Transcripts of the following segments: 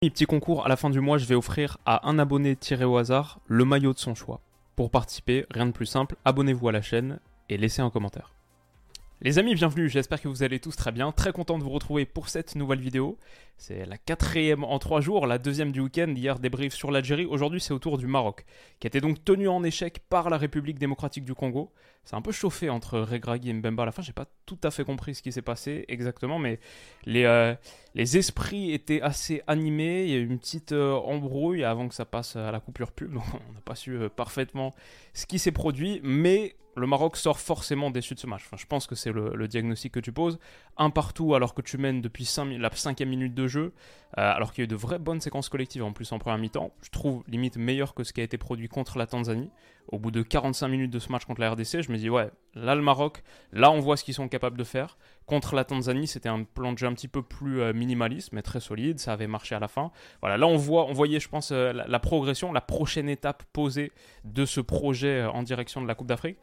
Petit concours, à la fin du mois, je vais offrir à un abonné tiré au hasard le maillot de son choix. Pour participer, rien de plus simple, abonnez-vous à la chaîne et laissez un commentaire. Les amis, bienvenue, j'espère que vous allez tous très bien, très content de vous retrouver pour cette nouvelle vidéo. C'est la quatrième en trois jours, la deuxième du week-end, hier débrief sur l'Algérie, aujourd'hui c'est au tour du Maroc, qui été donc tenu en échec par la République démocratique du Congo. C'est un peu chauffé entre Regragui et Mbemba à la fin, j'ai pas tout à fait compris ce qui s'est passé exactement, mais les, euh, les esprits étaient assez animés, il y a eu une petite euh, embrouille avant que ça passe à la coupure pub, donc on n'a pas su euh, parfaitement ce qui s'est produit, mais le Maroc sort forcément déçu de ce match. Je pense que c'est le, diagnostic que tu poses. Un partout alors que tu mènes depuis 5, la cinquième minute de jeu, euh, alors qu'il y a eu de vraies bonnes séquences collectives en plus en première mi-temps. Je trouve limite meilleur que ce qui a été produit contre la Tanzanie. Au bout de 45 minutes de ce match contre la RDC, je me dis ouais, là le Maroc, là on voit ce qu'ils sont capables de faire. Contre la Tanzanie, c'était un plan de jeu un petit peu plus euh, minimaliste, mais très solide. Ça avait marché à la fin. Voilà, là on voit, on voyait, je pense, euh, la, progression, la prochaine étape posée de ce projet en direction de la Coupe d'Afrique.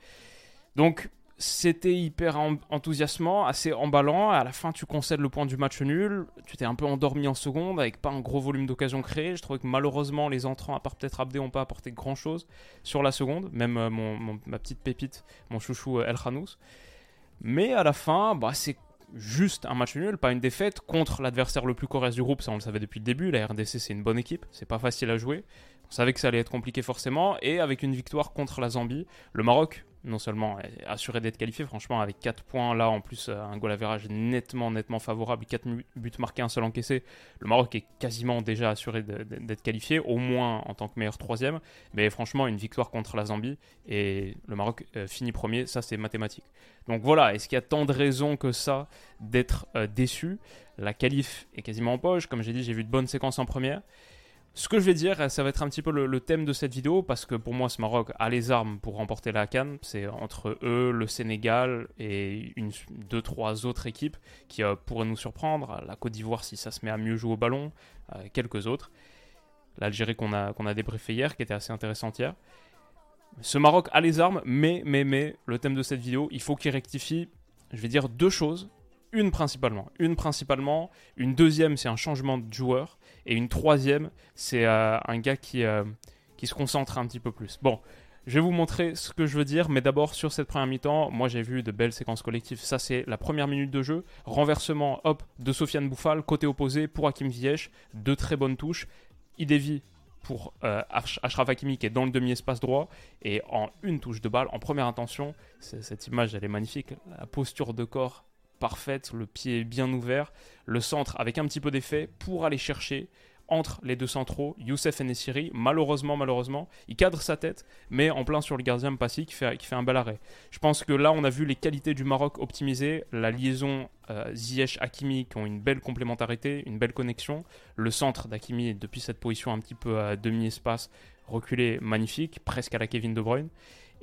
Donc c'était hyper enthousiasmant, assez emballant. À la fin, tu concèdes le point du match nul. Tu t'es un peu endormi en seconde avec pas un gros volume d'occasions créées. Je trouvais que malheureusement, les entrants, à part peut-être Abdé, n'ont pas apporté grand chose sur la seconde. Même euh, ma petite pépite, mon chouchou euh, El Khanous. Mais à la fin, bah, c'est juste un match nul, pas une défaite contre l'adversaire le plus correct du groupe. Ça, on le savait depuis le début. La RDC, c'est une bonne équipe. C'est pas facile à jouer. On savait que ça allait être compliqué forcément. Et avec une victoire contre la Zambie, le Maroc non seulement assuré d'être qualifié, franchement, avec 4 points là, en plus euh, un goal average nettement, nettement favorable, 4 buts marqués, un seul encaissé, le Maroc est quasiment déjà assuré d'être qualifié, au moins en tant que meilleur troisième, mais franchement, une victoire contre la Zambie, et le Maroc euh, finit premier, ça c'est mathématique. Donc voilà, est-ce qu'il y a tant de raisons que ça d'être euh, déçu? La qualif est quasiment en poche, comme j'ai dit, j'ai vu de bonnes séquences en première. Ce que je vais dire, ça va être un petit peu le, thème de cette vidéo, parce que pour moi, ce Maroc a les armes pour remporter la Cannes. C'est entre eux, le Sénégal et une, deux, trois autres équipes qui euh, pourraient nous surprendre. La Côte d'Ivoire, si ça se met à mieux jouer au ballon, euh, quelques autres. L'Algérie qu'on a, qu'on a débriefé hier, qui était assez intéressante hier. Ce Maroc a les armes, mais, mais, mais, le thème de cette vidéo, il faut qu'il rectifie, je vais dire deux choses une principalement. Une principalement. Une deuxième, c'est un changement de joueur. Et une troisième, c'est euh, un gars qui, euh, qui se concentre un petit peu plus. Bon, je vais vous montrer ce que je veux dire, mais d'abord sur cette première mi-temps, moi j'ai vu de belles séquences collectives. Ça c'est la première minute de jeu. Renversement, hop, de Sofiane Bouffal, côté opposé pour Hakim Ziyech. Deux très bonnes touches. Idevi pour euh, Ashraf Hakimi qui est dans le demi-espace droit et en une touche de balle, en première intention, cette image elle est magnifique, la posture de corps parfaite, le pied bien ouvert, le centre avec un petit peu d'effet pour aller chercher entre les deux centraux, Youssef Nessiri, malheureusement, malheureusement, il cadre sa tête, mais en plein sur le gardien Passy qui fait, qui fait un bel arrêt. Je pense que là, on a vu les qualités du Maroc optimisées, la liaison euh, Ziyech-Hakimi qui ont une belle complémentarité, une belle connexion, le centre d'Hakimi depuis cette position un petit peu à demi-espace, reculé, magnifique, presque à la Kevin De Bruyne.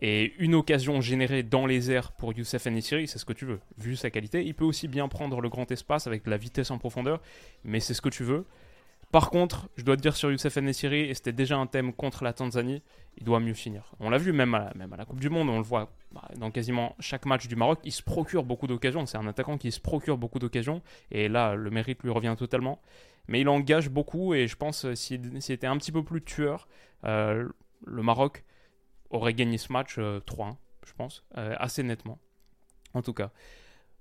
Et une occasion générée dans les airs pour Youssef Nessiri, c'est ce que tu veux, vu sa qualité. Il peut aussi bien prendre le grand espace avec la vitesse en profondeur, mais c'est ce que tu veux. Par contre, je dois te dire sur Youssef Nessiri, et c'était déjà un thème contre la Tanzanie, il doit mieux finir. On l'a vu même à, la, même à la Coupe du Monde, on le voit bah, dans quasiment chaque match du Maroc, il se procure beaucoup d'occasions. C'est un attaquant qui se procure beaucoup d'occasions, et là, le mérite lui revient totalement. Mais il engage beaucoup, et je pense euh, s'il était un petit peu plus tueur, euh, le Maroc aurait gagné ce match 3-1, euh, je pense, euh, assez nettement. En tout cas.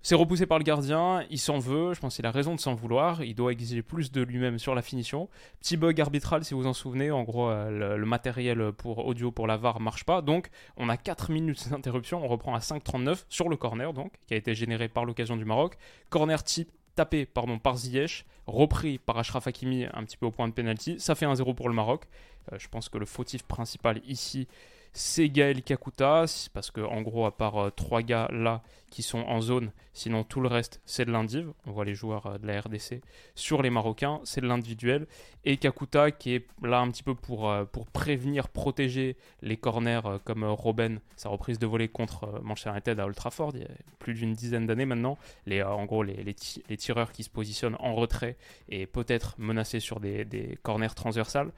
C'est repoussé par le gardien, il s'en veut, je pense qu'il a raison de s'en vouloir, il doit exiger plus de lui-même sur la finition. Petit bug arbitral si vous en souvenez, en gros euh, le, matériel pour audio pour la VAR marche pas, donc on a 4 minutes d'interruption, on reprend à 5.39 sur le corner donc, qui a été généré par l'occasion du Maroc. Corner type tapé pardon, par Ziyech, repris par Ashraf Hakimi un petit peu au point de penalty, ça fait 1-0 pour le Maroc. je pense que le fautif principal ici c'est Gaël Kakuta, parce que en gros, à part euh, trois gars là qui sont en zone, sinon tout le reste c'est de l'indiv. On voit les joueurs euh, de la RDC sur les Marocains, c'est de l'individuel. Et Kakuta qui est là un petit peu pour, euh, pour prévenir, protéger les corners comme Robben, sa reprise de volée contre Manchester United à Old Trafford, il y a plus d'une dizaine d'années maintenant. Les, en gros, les, les, tireurs qui se positionnent en retrait et peut-être menacés sur des, des corners transversales.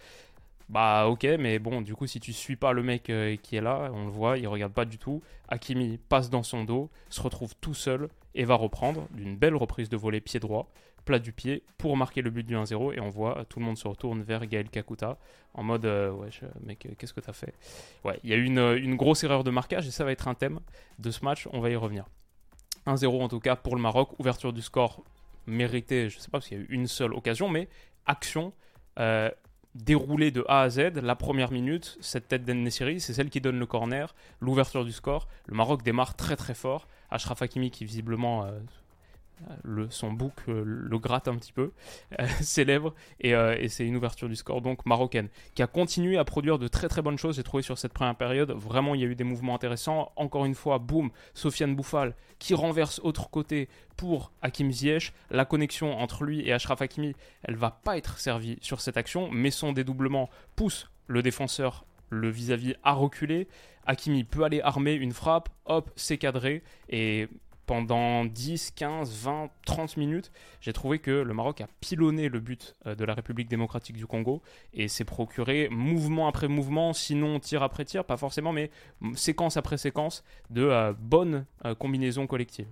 Bah ok, mais bon, du coup, si tu suis pas le mec euh, qui est là, on le voit, il regarde pas du tout. Hakimi passe dans son dos, se retrouve tout seul et va reprendre d'une belle reprise de volée pied droit, plat du pied, pour marquer le but du 1-0. Et on voit euh, tout le monde se retourne vers Gaël Kakuta en mode euh, Ouais, mec, qu'est-ce que t'as fait? Ouais, il y a eu une, grosse erreur de marquage et ça va être un thème de ce match, on va y revenir. 1-0 en tout cas pour le Maroc, ouverture du score méritée, je sais pas qu'il y a eu une seule occasion, mais action déroulé de A à Z, la première minute, cette tête d'Ennesiri, c'est celle qui donne le corner, l'ouverture du score. Le Maroc démarre très très fort. Ashraf Hakimi qui visiblement euh, le, son bouc euh, le gratte un petit peu, euh, ses lèvres, euh, et, c'est une ouverture du score donc marocaine, qui a continué à produire de très très bonnes choses, j'ai trouvé sur cette première période, vraiment il y a eu des mouvements intéressants, encore une fois, boum, Sofiane Bouffal qui renverse autre côté pour Hakim Ziyech, la connexion entre lui et Ashraf Hakimi, elle va pas être servie sur cette action, mais son dédoublement pousse le défenseur le vis-à-vis à reculer. Hakimi peut aller armer une frappe, hop, c'est cadré. Et pendant 10, 15, 20, 30 minutes, j'ai trouvé que le Maroc a pilonné le but euh, de la République démocratique du Congo et s'est procuré mouvement après mouvement, sinon tir après tir, pas forcément, mais séquence après séquence de euh, bonnes euh, combinaisons collectives.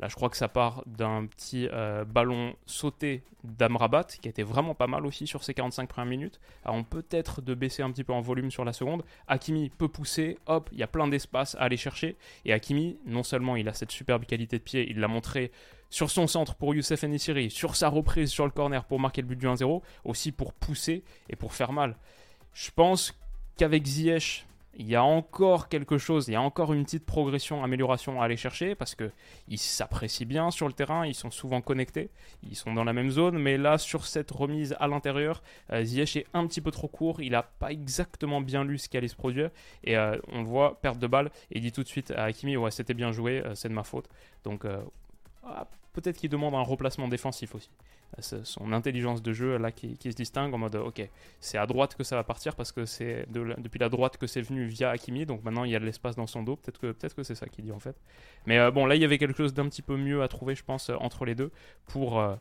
Là, je crois que ça part d'un petit euh, ballon sauté d'Amrabat, qui était vraiment pas mal aussi sur ces 45 premières minutes. On peut-être de baisser un petit peu en volume sur la seconde. Hakimi peut pousser, hop, il y a plein d'espace à aller chercher. Et Hakimi, non seulement il a cette superbe qualité de pied, il l'a montré sur son centre pour Youssef Nissiri, sur sa reprise sur le corner pour marquer le but du 1-0, aussi pour pousser et pour faire mal. Je pense qu'avec Ziyech, il y a encore quelque chose, il y a encore une petite progression, amélioration à aller chercher parce que ils s'apprécient bien sur le terrain, ils sont souvent connectés, ils sont dans la même zone, mais là sur cette remise à l'intérieur, euh, Ziyech est un petit peu trop court, il n'a pas exactement bien lu ce qui allait se produire et euh, on voit perte de balle et il dit tout de suite à Hakimi ouais c'était bien joué, euh, c'est de ma faute. Donc ah, peut-être qu'il demande un replacement défensif aussi son intelligence de jeu là qui, se distingue en mode ok c'est à droite que ça va partir parce que c'est depuis la droite que c'est venu via Hakimi donc maintenant il y a de l'espace dans son dos. Peut-être que peut-être que c'est ça qu'il dit en fait. Mais euh, bon là il y avait quelque chose d'un petit peu mieux à trouver je pense euh, entre les deux pour euh,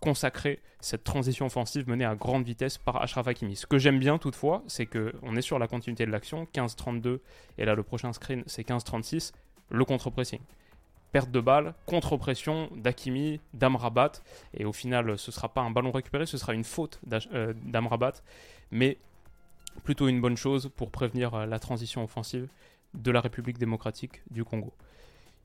consacrer cette transition offensive menée à grande vitesse par Ashraf Hakimi. Ce que j'aime bien toutefois, c'est que on est sur la continuité de l'action, 15-32, et là le prochain screen c'est 15-36, le contre-pressing perte de balle, contre-pression d'Akimi, d'Amrabat. Et au final, ce ne sera pas un ballon récupéré, ce sera une faute euh, d'Amrabat. Mais plutôt une bonne chose pour prévenir euh, la transition offensive de la République démocratique du Congo.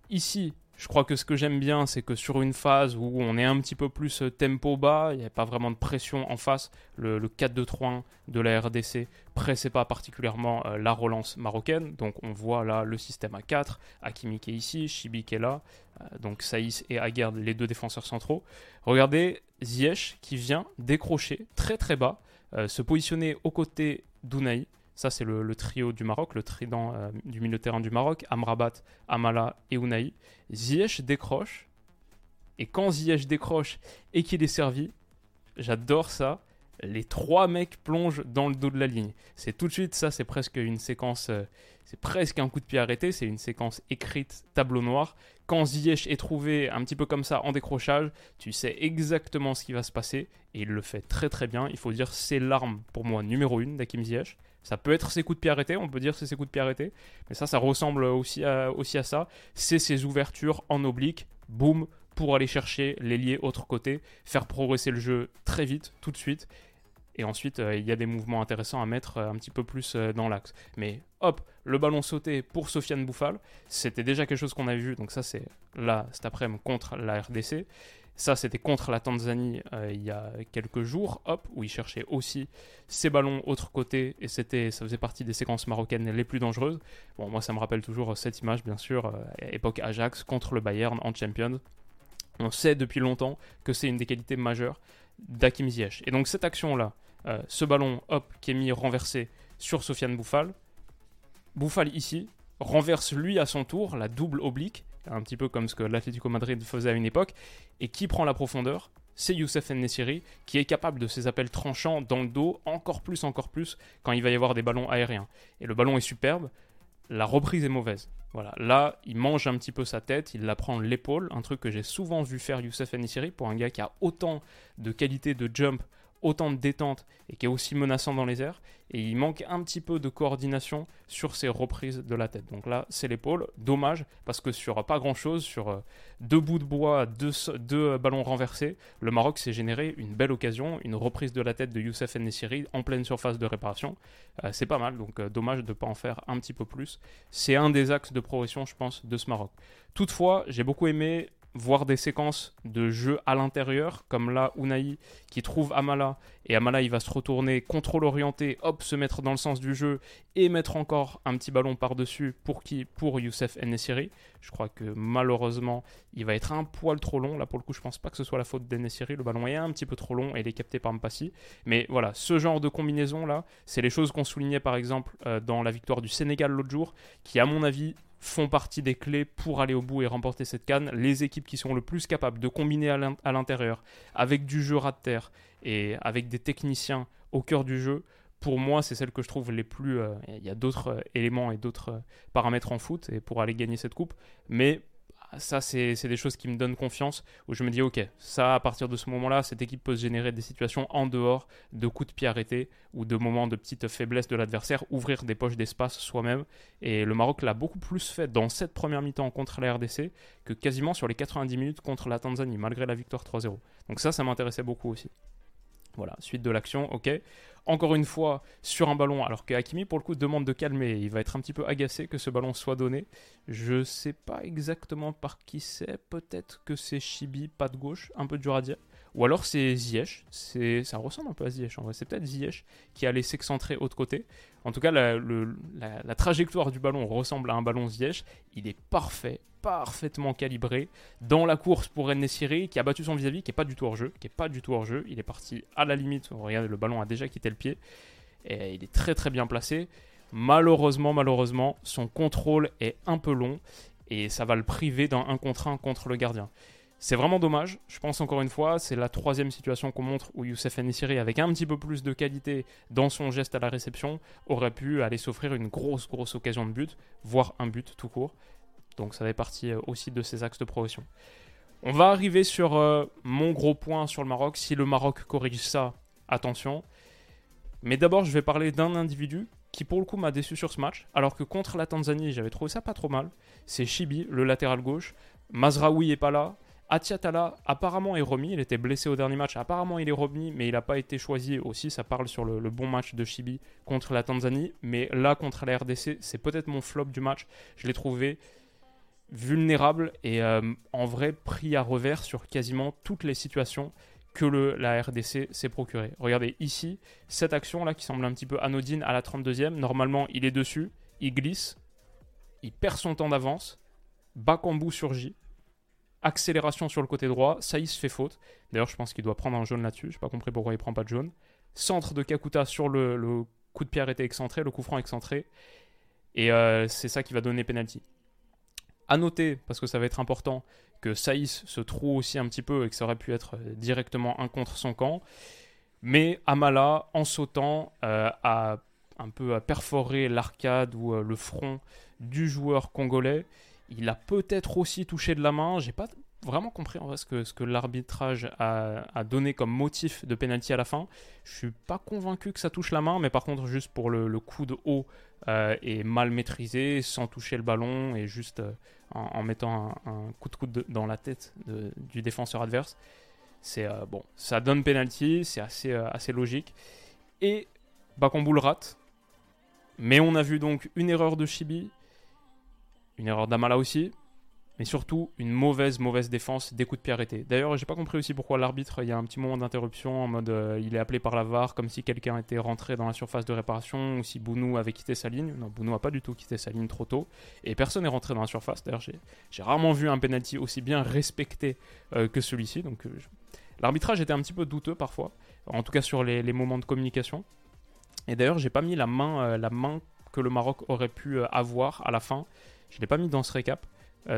Ici, je crois que ce que j'aime bien, c'est que sur une phase où on est un petit peu plus euh, tempo bas, il n'y a pas vraiment de pression en face, le, 4-2-3-1 de la RDC pressait pas particulièrement euh, la relance marocaine. Donc on voit là le système à 4, Hakimi qui est ici, Chibi qui est là, euh, donc Saïs et Aguerd, les deux défenseurs centraux. Regardez Ziyech qui vient décrocher très très bas, se positionner aux côtés d'Ounaï, ça, c'est le, trio du Maroc, le trident euh, du milieu de terrain du Maroc, Amrabat, Amala et Ounaï. Ziyech décroche. Et quand Ziyech décroche et qu'il est servi, j'adore ça. Les trois mecs plongent dans le dos de la ligne. C'est tout de suite ça, c'est presque une séquence, euh, c'est presque un coup de pied arrêté, c'est une séquence écrite tableau noir. Quand Ziyech est trouvé un petit peu comme ça en décrochage, tu sais exactement ce qui va se passer et il le fait très très bien. Il faut dire c'est l'arme pour moi numéro une d'Akim Ziyech. Ça peut être ses coups de pied arrêtés, on peut dire c'est ses coups de pied arrêtés, mais ça, ça ressemble aussi à, ça. C'est ses ouvertures en oblique, boum, pour aller chercher l'ailier autre côté, faire progresser le jeu très vite, tout de suite. Et ensuite, euh, il y a des mouvements intéressants à mettre euh, un petit peu plus euh, dans l'axe. Mais hop, le ballon sauté pour Sofiane Bouffal, c'était déjà quelque chose qu'on avait vu. Donc ça, c'est là, cet après-midi contre la RDC. Ça, c'était contre la Tanzanie il y a quelques jours, hop, où il cherchait aussi ses ballons autre côté, et c'était, ça faisait partie des séquences marocaines les plus dangereuses. Bon, moi, ça me rappelle toujours cette image, bien sûr, époque Ajax contre le Bayern en Champions. On sait depuis longtemps que c'est une des qualités majeures d'Akim Ziyech. Et donc cette action-là, euh, ce ballon, hop, qui est mis renversé sur Sofiane Bouffal, Bouffal ici renverse lui à son tour la double oblique, un petit peu comme ce que l'Atlético Madrid faisait à une époque, et qui prend la profondeur c'est Youssef Nessiri qui est capable de ces appels tranchants dans le dos, encore plus, encore plus, quand il va y avoir des ballons aériens. Et le ballon est superbe, la reprise est mauvaise. Voilà, là, il mange un petit peu sa tête, il la prend l'épaule, un truc que j'ai souvent vu faire Youssef Nessiri pour un gars qui a autant de qualité de jump autant de détente et qui est aussi menaçant dans les airs. Et il manque un petit peu de coordination sur ses reprises de la tête. Donc là, c'est l'épaule. Dommage, parce que sur pas grand-chose, sur euh, deux bouts de bois, deux, deux ballons renversés, le Maroc s'est généré une belle occasion, une reprise de la tête de Youssef Nessiri en pleine surface de réparation. Euh, c'est pas mal, donc euh, dommage de ne pas en faire un petit peu plus. C'est un des axes de progression, je pense, de ce Maroc. Toutefois, j'ai beaucoup aimé voir des séquences de jeu à l'intérieur, comme là, Unai qui trouve Amala, et Amala il va se retourner, contrôle orienté, hop, se mettre dans le sens du jeu, et mettre encore un petit ballon par-dessus pour qui Pour Youssef Nessiri. Je crois que malheureusement, il va être un poil trop long. Là, pour le coup, je pense pas que ce soit la faute d'Nessiri. Le ballon est un petit peu trop long et il est capté par Mpassi. Mais voilà, ce genre de combinaison là, c'est les choses qu'on soulignait par exemple euh, dans la victoire du Sénégal l'autre jour, qui à mon avis font partie des clés pour aller au bout et remporter cette canne. Les équipes qui sont le plus capables de combiner à l'intérieur avec du jeu rat de terre et avec des techniciens au cœur du jeu, pour moi, c'est celle que je trouve les plus. Euh, il y a d'autres euh, éléments et d'autres euh, paramètres en foot et pour aller gagner cette coupe, mais ça, c'est des choses qui me donnent confiance, où je me dis, ok, ça, à partir de ce moment-là, cette équipe peut se générer des situations en dehors de coups de pied arrêtés ou de moments de petite faiblesse de l'adversaire, ouvrir des poches d'espace soi-même. Et le Maroc l'a beaucoup plus fait dans cette première mi-temps contre la RDC que quasiment sur les 90 minutes contre la Tanzanie, malgré la victoire 3-0. Donc ça, ça m'intéressait beaucoup aussi. Voilà, suite de l'action, ok. Encore une fois, sur un ballon, alors que Hakimi, pour le coup, demande de calmer. Il va être un petit peu agacé que ce ballon soit donné. Je sais pas exactement par qui c'est. Peut-être que c'est Chibi, pas de gauche, un peu dur à dire. Ou alors c'est Ziyech, ça ressemble un peu à Ziyech en vrai, c'est peut-être Ziyech qui allait s'excentrer autre côté. En tout cas, la, trajectoire du ballon ressemble à un ballon Ziyech, il est parfait, parfaitement calibré dans la course pour Nessiri qui a battu son vis-à-vis, qui est pas du tout hors jeu, qui est pas du tout hors jeu, il est parti à la limite, regardez le ballon a déjà quitté le pied, et il est très très bien placé. Malheureusement, malheureusement, son contrôle est un peu long. Et ça va le priver d'un 1 contre 1 contre le gardien. C'est vraiment dommage. Je pense encore une fois, c'est la troisième situation qu'on montre où Youssef Nessiri, avec un petit peu plus de qualité dans son geste à la réception, aurait pu aller s'offrir une grosse, grosse occasion de but, voire un but tout court. Donc ça fait partie euh, aussi de ses axes de progression. On va arriver sur euh, mon gros point sur le Maroc. Si le Maroc corrige ça, attention. Mais d'abord, je vais parler d'un individu qui pour le coup m'a déçu sur ce match, alors que contre la Tanzanie, j'avais trouvé ça pas trop mal. C'est Chibi, le latéral gauche. Mazraoui est pas là. Atiatala apparemment est remis, il était blessé au dernier match, apparemment il est remis, mais il n'a pas été choisi aussi, ça parle sur le, bon match de Chibi contre la Tanzanie, mais là contre la RDC, c'est peut-être mon flop du match, je l'ai trouvé vulnérable et euh, en vrai pris à revers sur quasiment toutes les situations que la RDC s'est procuré. Regardez ici, cette action là qui semble un petit peu anodine à la 32e, normalement il est dessus, il glisse, il perd son temps d'avance, Bakambu surgit, accélération sur le côté droit, Saïs fait faute. D'ailleurs, je pense qu'il doit prendre un jaune là-dessus. Je n'ai pas compris pourquoi il prend pas de jaune. Centre de Kakuta sur le, coup de pierre était excentré, le coup franc excentré. Et euh, c'est ça qui va donner penalty. À noter, parce que ça va être important, que Saïs se trouve aussi un petit peu et que ça aurait pu être euh, directement un contre son camp. Mais Amala, en sautant, euh, a un peu perforé l'arcade ou le front du joueur congolais. Il a peut-être aussi touché de la main. J'ai pas vraiment compris ce que, l'arbitrage a, donné comme motif de pénalty à la fin. Je suis pas convaincu que ça touche la main, mais par contre juste pour le, coup de haut euh, et mal maîtrisé, sans toucher le ballon et juste euh, en, mettant un, coup de coude dans la tête du défenseur adverse. C'est euh, bon, ça donne pénalty, c'est assez, assez logique. Et Bakambu le rate. Mais on a vu donc une erreur de Chibi, une erreur d'Amala aussi, mais surtout une mauvaise, mauvaise défense, des coups de pied arrêtés. D'ailleurs, j'ai pas compris aussi pourquoi l'arbitre, il y a un petit moment d'interruption en mode euh, il est appelé par la VAR comme si quelqu'un était rentré dans la surface de réparation ou si Bounou avait quitté sa ligne. Non, Bounou a pas du tout quitté sa ligne trop tôt et personne n'est rentré dans la surface. D'ailleurs, j'ai rarement vu un penalty aussi bien respecté euh, que celui-ci. Donc, euh, l'arbitrage était un petit peu douteux parfois, en tout cas sur les, moments de communication. Et d'ailleurs, j'ai pas mis la main, la main que le Maroc aurait pu avoir à la fin. Je ne l'ai pas mis dans ce récap,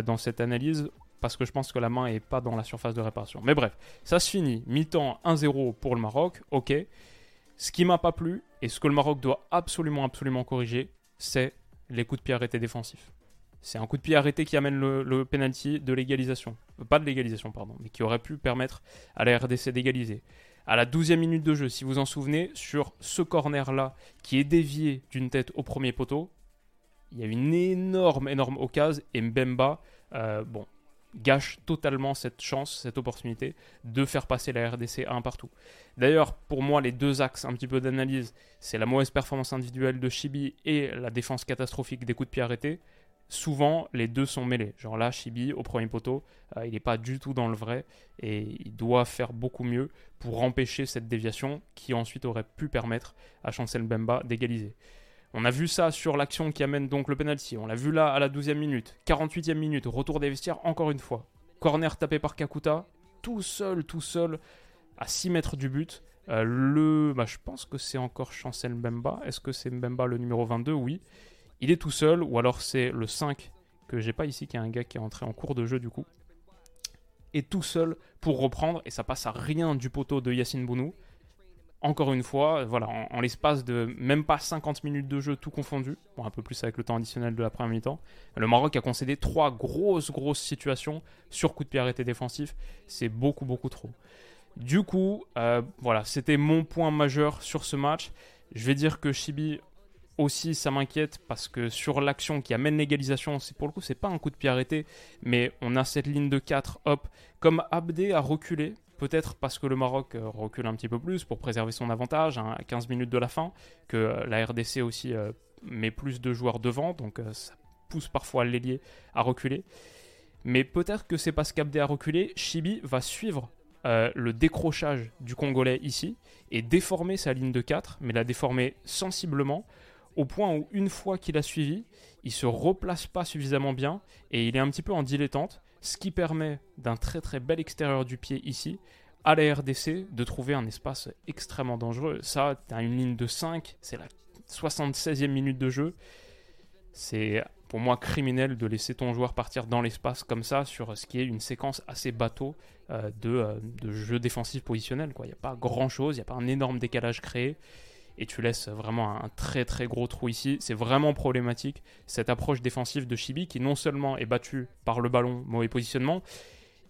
dans cette analyse, parce que je pense que la main n'est pas dans la surface de réparation. Mais bref, ça se finit. Mi-temps 1-0 pour le Maroc, ok. Ce qui m'a pas plu, et ce que le Maroc doit absolument, absolument corriger, c'est les coups de pied arrêtés défensifs. C'est un coup de pied arrêté qui amène le, le penalty de l'égalisation. Euh, pas de l'égalisation, pardon, mais qui aurait pu permettre à la RDC d'égaliser. À la 12e minute de jeu, si vous en souvenez, sur ce corner-là, qui est dévié d'une tête au premier poteau, il y a une énorme, énorme occasion, et Mbemba, euh, bon, gâche totalement cette chance, cette opportunité de faire passer la RDC un partout. D'ailleurs, pour moi, les deux axes un petit peu d'analyse, c'est la mauvaise performance individuelle de Chibi et la défense catastrophique des coups de pied arrêtés. Souvent, les deux sont mêlés. Genre là, Chibi, au premier poteau, euh, il n'est pas du tout dans le vrai et il doit faire beaucoup mieux pour empêcher cette déviation qui ensuite aurait pu permettre à Chancel Bemba d'égaliser. On a vu ça sur l'action qui amène donc le penalty. On l'a vu là à la 12e minute. 48e minute, retour des vestiaires encore une fois. Corner tapé par Kakuta, tout seul, tout seul, à 6 mètres du but. Euh, le, bah, je pense que c'est encore Chancel Mbemba. Est-ce que c'est Mbemba le numéro 22 Oui. Il est tout seul, ou alors c'est le 5 que j'ai pas ici, qui est un gars qui est entré en cours de jeu du coup. Et tout seul pour reprendre, et ça passe à rien du poteau de Yacine Bounou encore une fois, voilà, en, l'espace de même pas 50 minutes de jeu tout confondu, un peu plus avec le temps additionnel de la première mi-temps, le Maroc a concédé trois grosses, grosses situations sur coup de pied arrêté défensif. C'est beaucoup, beaucoup trop. Du coup, euh, voilà, c'était mon point majeur sur ce match. Je vais dire que Chibi aussi, ça m'inquiète parce que sur l'action qui amène l'égalisation, c'est pour le coup, c'est pas un coup de pied arrêté, mais on a cette ligne de 4, hop, comme Abdé a reculé, Peut-être parce que le Maroc euh, recule un petit peu plus pour préserver son avantage hein, à 15 minutes de la fin, que euh, la RDC aussi euh, met plus de joueurs devant, donc ça pousse parfois l'ailier à reculer. Mais peut-être que c'est parce qu'Abdé a reculé, Chibi va suivre le décrochage du Congolais ici et déformer sa ligne de 4, mais la déformer sensiblement au point où une fois qu'il a suivi, il se replace pas suffisamment bien et il est un petit peu en dilettante ce qui permet d'un très très bel extérieur du pied ici à la RDC de trouver un espace extrêmement dangereux. Ça, tu as une ligne de 5, c'est la 76e minute de jeu. C'est pour moi criminel de laisser ton joueur partir dans l'espace comme ça sur ce qui est une séquence assez bateau euh, de, euh, de, jeu défensif positionnel. Il n'y a pas grand chose, il n'y a pas un énorme décalage créé et tu laisses vraiment un très très gros trou ici. C'est vraiment problématique cette approche défensive de Chibi qui non seulement est battue par le ballon, mauvais positionnement,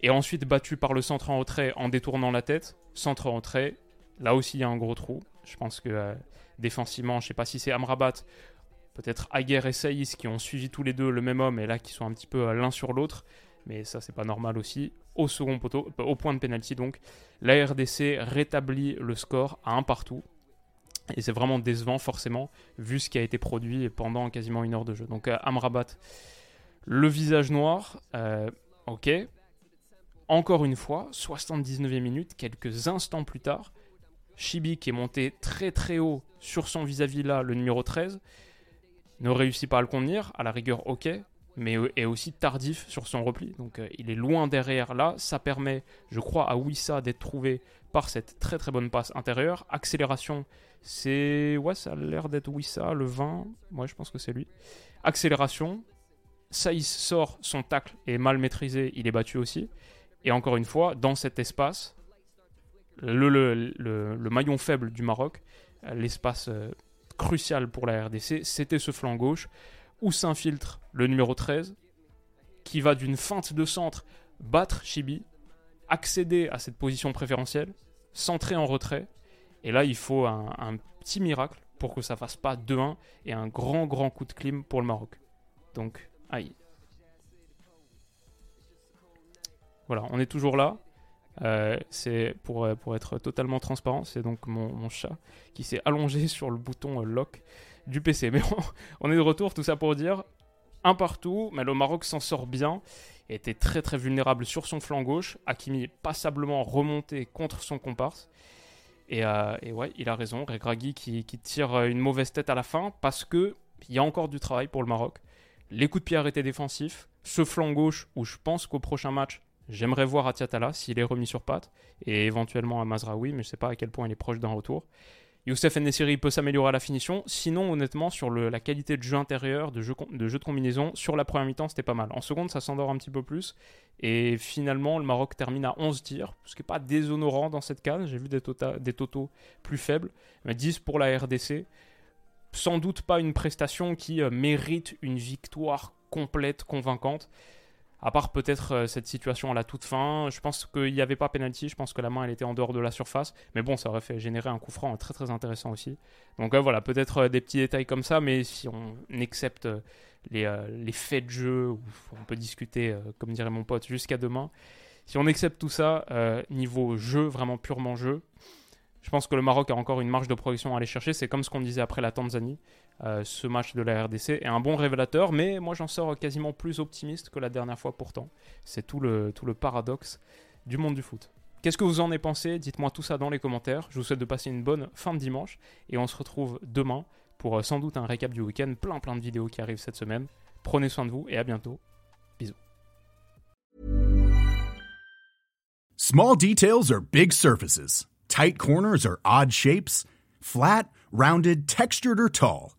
et ensuite battue par le centre en retrait en détournant la tête. Centre en retrait, là aussi il y a un gros trou. Je pense que euh, défensivement, je ne sais pas si c'est Amrabat, peut-être Aguerre et Saïs qui ont suivi tous les deux le même homme et là qui sont un petit peu euh, l'un sur l'autre. Mais ça, c'est pas normal aussi. Au second poteau, au point de pénalty donc, la RDC rétablit le score à un partout. Et c'est vraiment décevant, forcément, vu ce qui a été produit pendant quasiment une heure de jeu. Donc, euh, Amrabat, le visage noir, euh, ok. Encore une fois, 79e minute, quelques instants plus tard, Chibi, qui est monté très très haut sur son vis-à-vis là, le numéro 13, ne réussit pas à le contenir. À la rigueur, ok mais est aussi tardif sur son repli. Donc euh, il est loin derrière là. Ça permet, je crois, à Wissa d'être trouvé par cette très très bonne passe intérieure. Accélération, c'est. Ouais, ça a l'air d'être Wissa, le 20. Moi, je pense que c'est lui. Accélération. Saïs sort, son tacle est mal maîtrisé, il est battu aussi. Et encore une fois, dans cet espace, le, le, maillon faible du Maroc, l'espace euh, crucial pour la RDC, c'était ce flanc gauche où s'infiltre le numéro 13, qui va d'une feinte de centre battre Chibi, accéder à cette position préférentielle, centrer en retrait, et là, il faut un, petit miracle pour que ça fasse pas 2-1 et un grand, grand coup de clim pour le Maroc. Donc, aïe. Voilà, on est toujours là. Euh, c'est pour, pour être totalement transparent, c'est donc mon, chat qui s'est allongé sur le bouton lock du PC. Mais on, est de retour, tout ça pour dire un partout, mais le Maroc s'en sort bien, était très très vulnérable sur son flanc gauche. Hakimi passablement remonté contre son comparse. Euh, et, ouais, il a raison. Regragui qui, tire euh, une mauvaise tête à la fin parce que il y a encore du travail pour le Maroc. Les coups de pied arrêtés défensifs, ce flanc gauche où je pense qu'au prochain match, j'aimerais voir Atiatala s'il est remis sur patte et éventuellement à Mazraoui, mais je ne sais pas à quel point il est proche d'un retour. Youssef Nessiri peut s'améliorer à la finition. Sinon, honnêtement, sur la qualité de jeu intérieur, de jeu, de combinaison, sur la première mi-temps, c'était pas mal. En seconde, ça s'endort un petit peu plus. Et finalement, le Maroc termine à 11 tirs, ce qui n'est pas déshonorant dans cette case. J'ai vu des, tota-, totaux plus faibles. Mais 10 pour la RDC. Sans doute pas une prestation qui euh, mérite une victoire complète, convaincante. À part peut-être euh, cette situation à la toute fin, je pense qu'il n'y avait pas penalty, je pense que la main elle était en dehors de la surface, mais bon, ça aurait fait générer un coup franc très très intéressant aussi. Donc euh, voilà, peut-être euh, des petits détails comme ça, mais si on accepte les, les faits de jeu, on peut discuter, comme dirait mon pote, jusqu'à demain. Si on accepte tout ça, niveau jeu, vraiment purement jeu, je pense que le Maroc a encore une marge de progression à aller chercher. C'est comme ce qu'on disait après la Tanzanie. Euh, ce match de la RDC est un bon révélateur, mais moi j'en sors quasiment plus optimiste que la dernière fois pourtant. C'est tout le, tout le paradoxe du monde du foot. Qu'est-ce que vous en avez pensé? Dites-moi tout ça dans les commentaires. Je vous souhaite de passer une bonne fin de dimanche et on se retrouve demain pour euh, sans doute un récap du week-end. Plein plein de vidéos qui arrivent cette semaine. Prenez soin de vous et à bientôt. Bisous. Small details are big surfaces. Tight corners are odd shapes. Flat, rounded, textured or tall.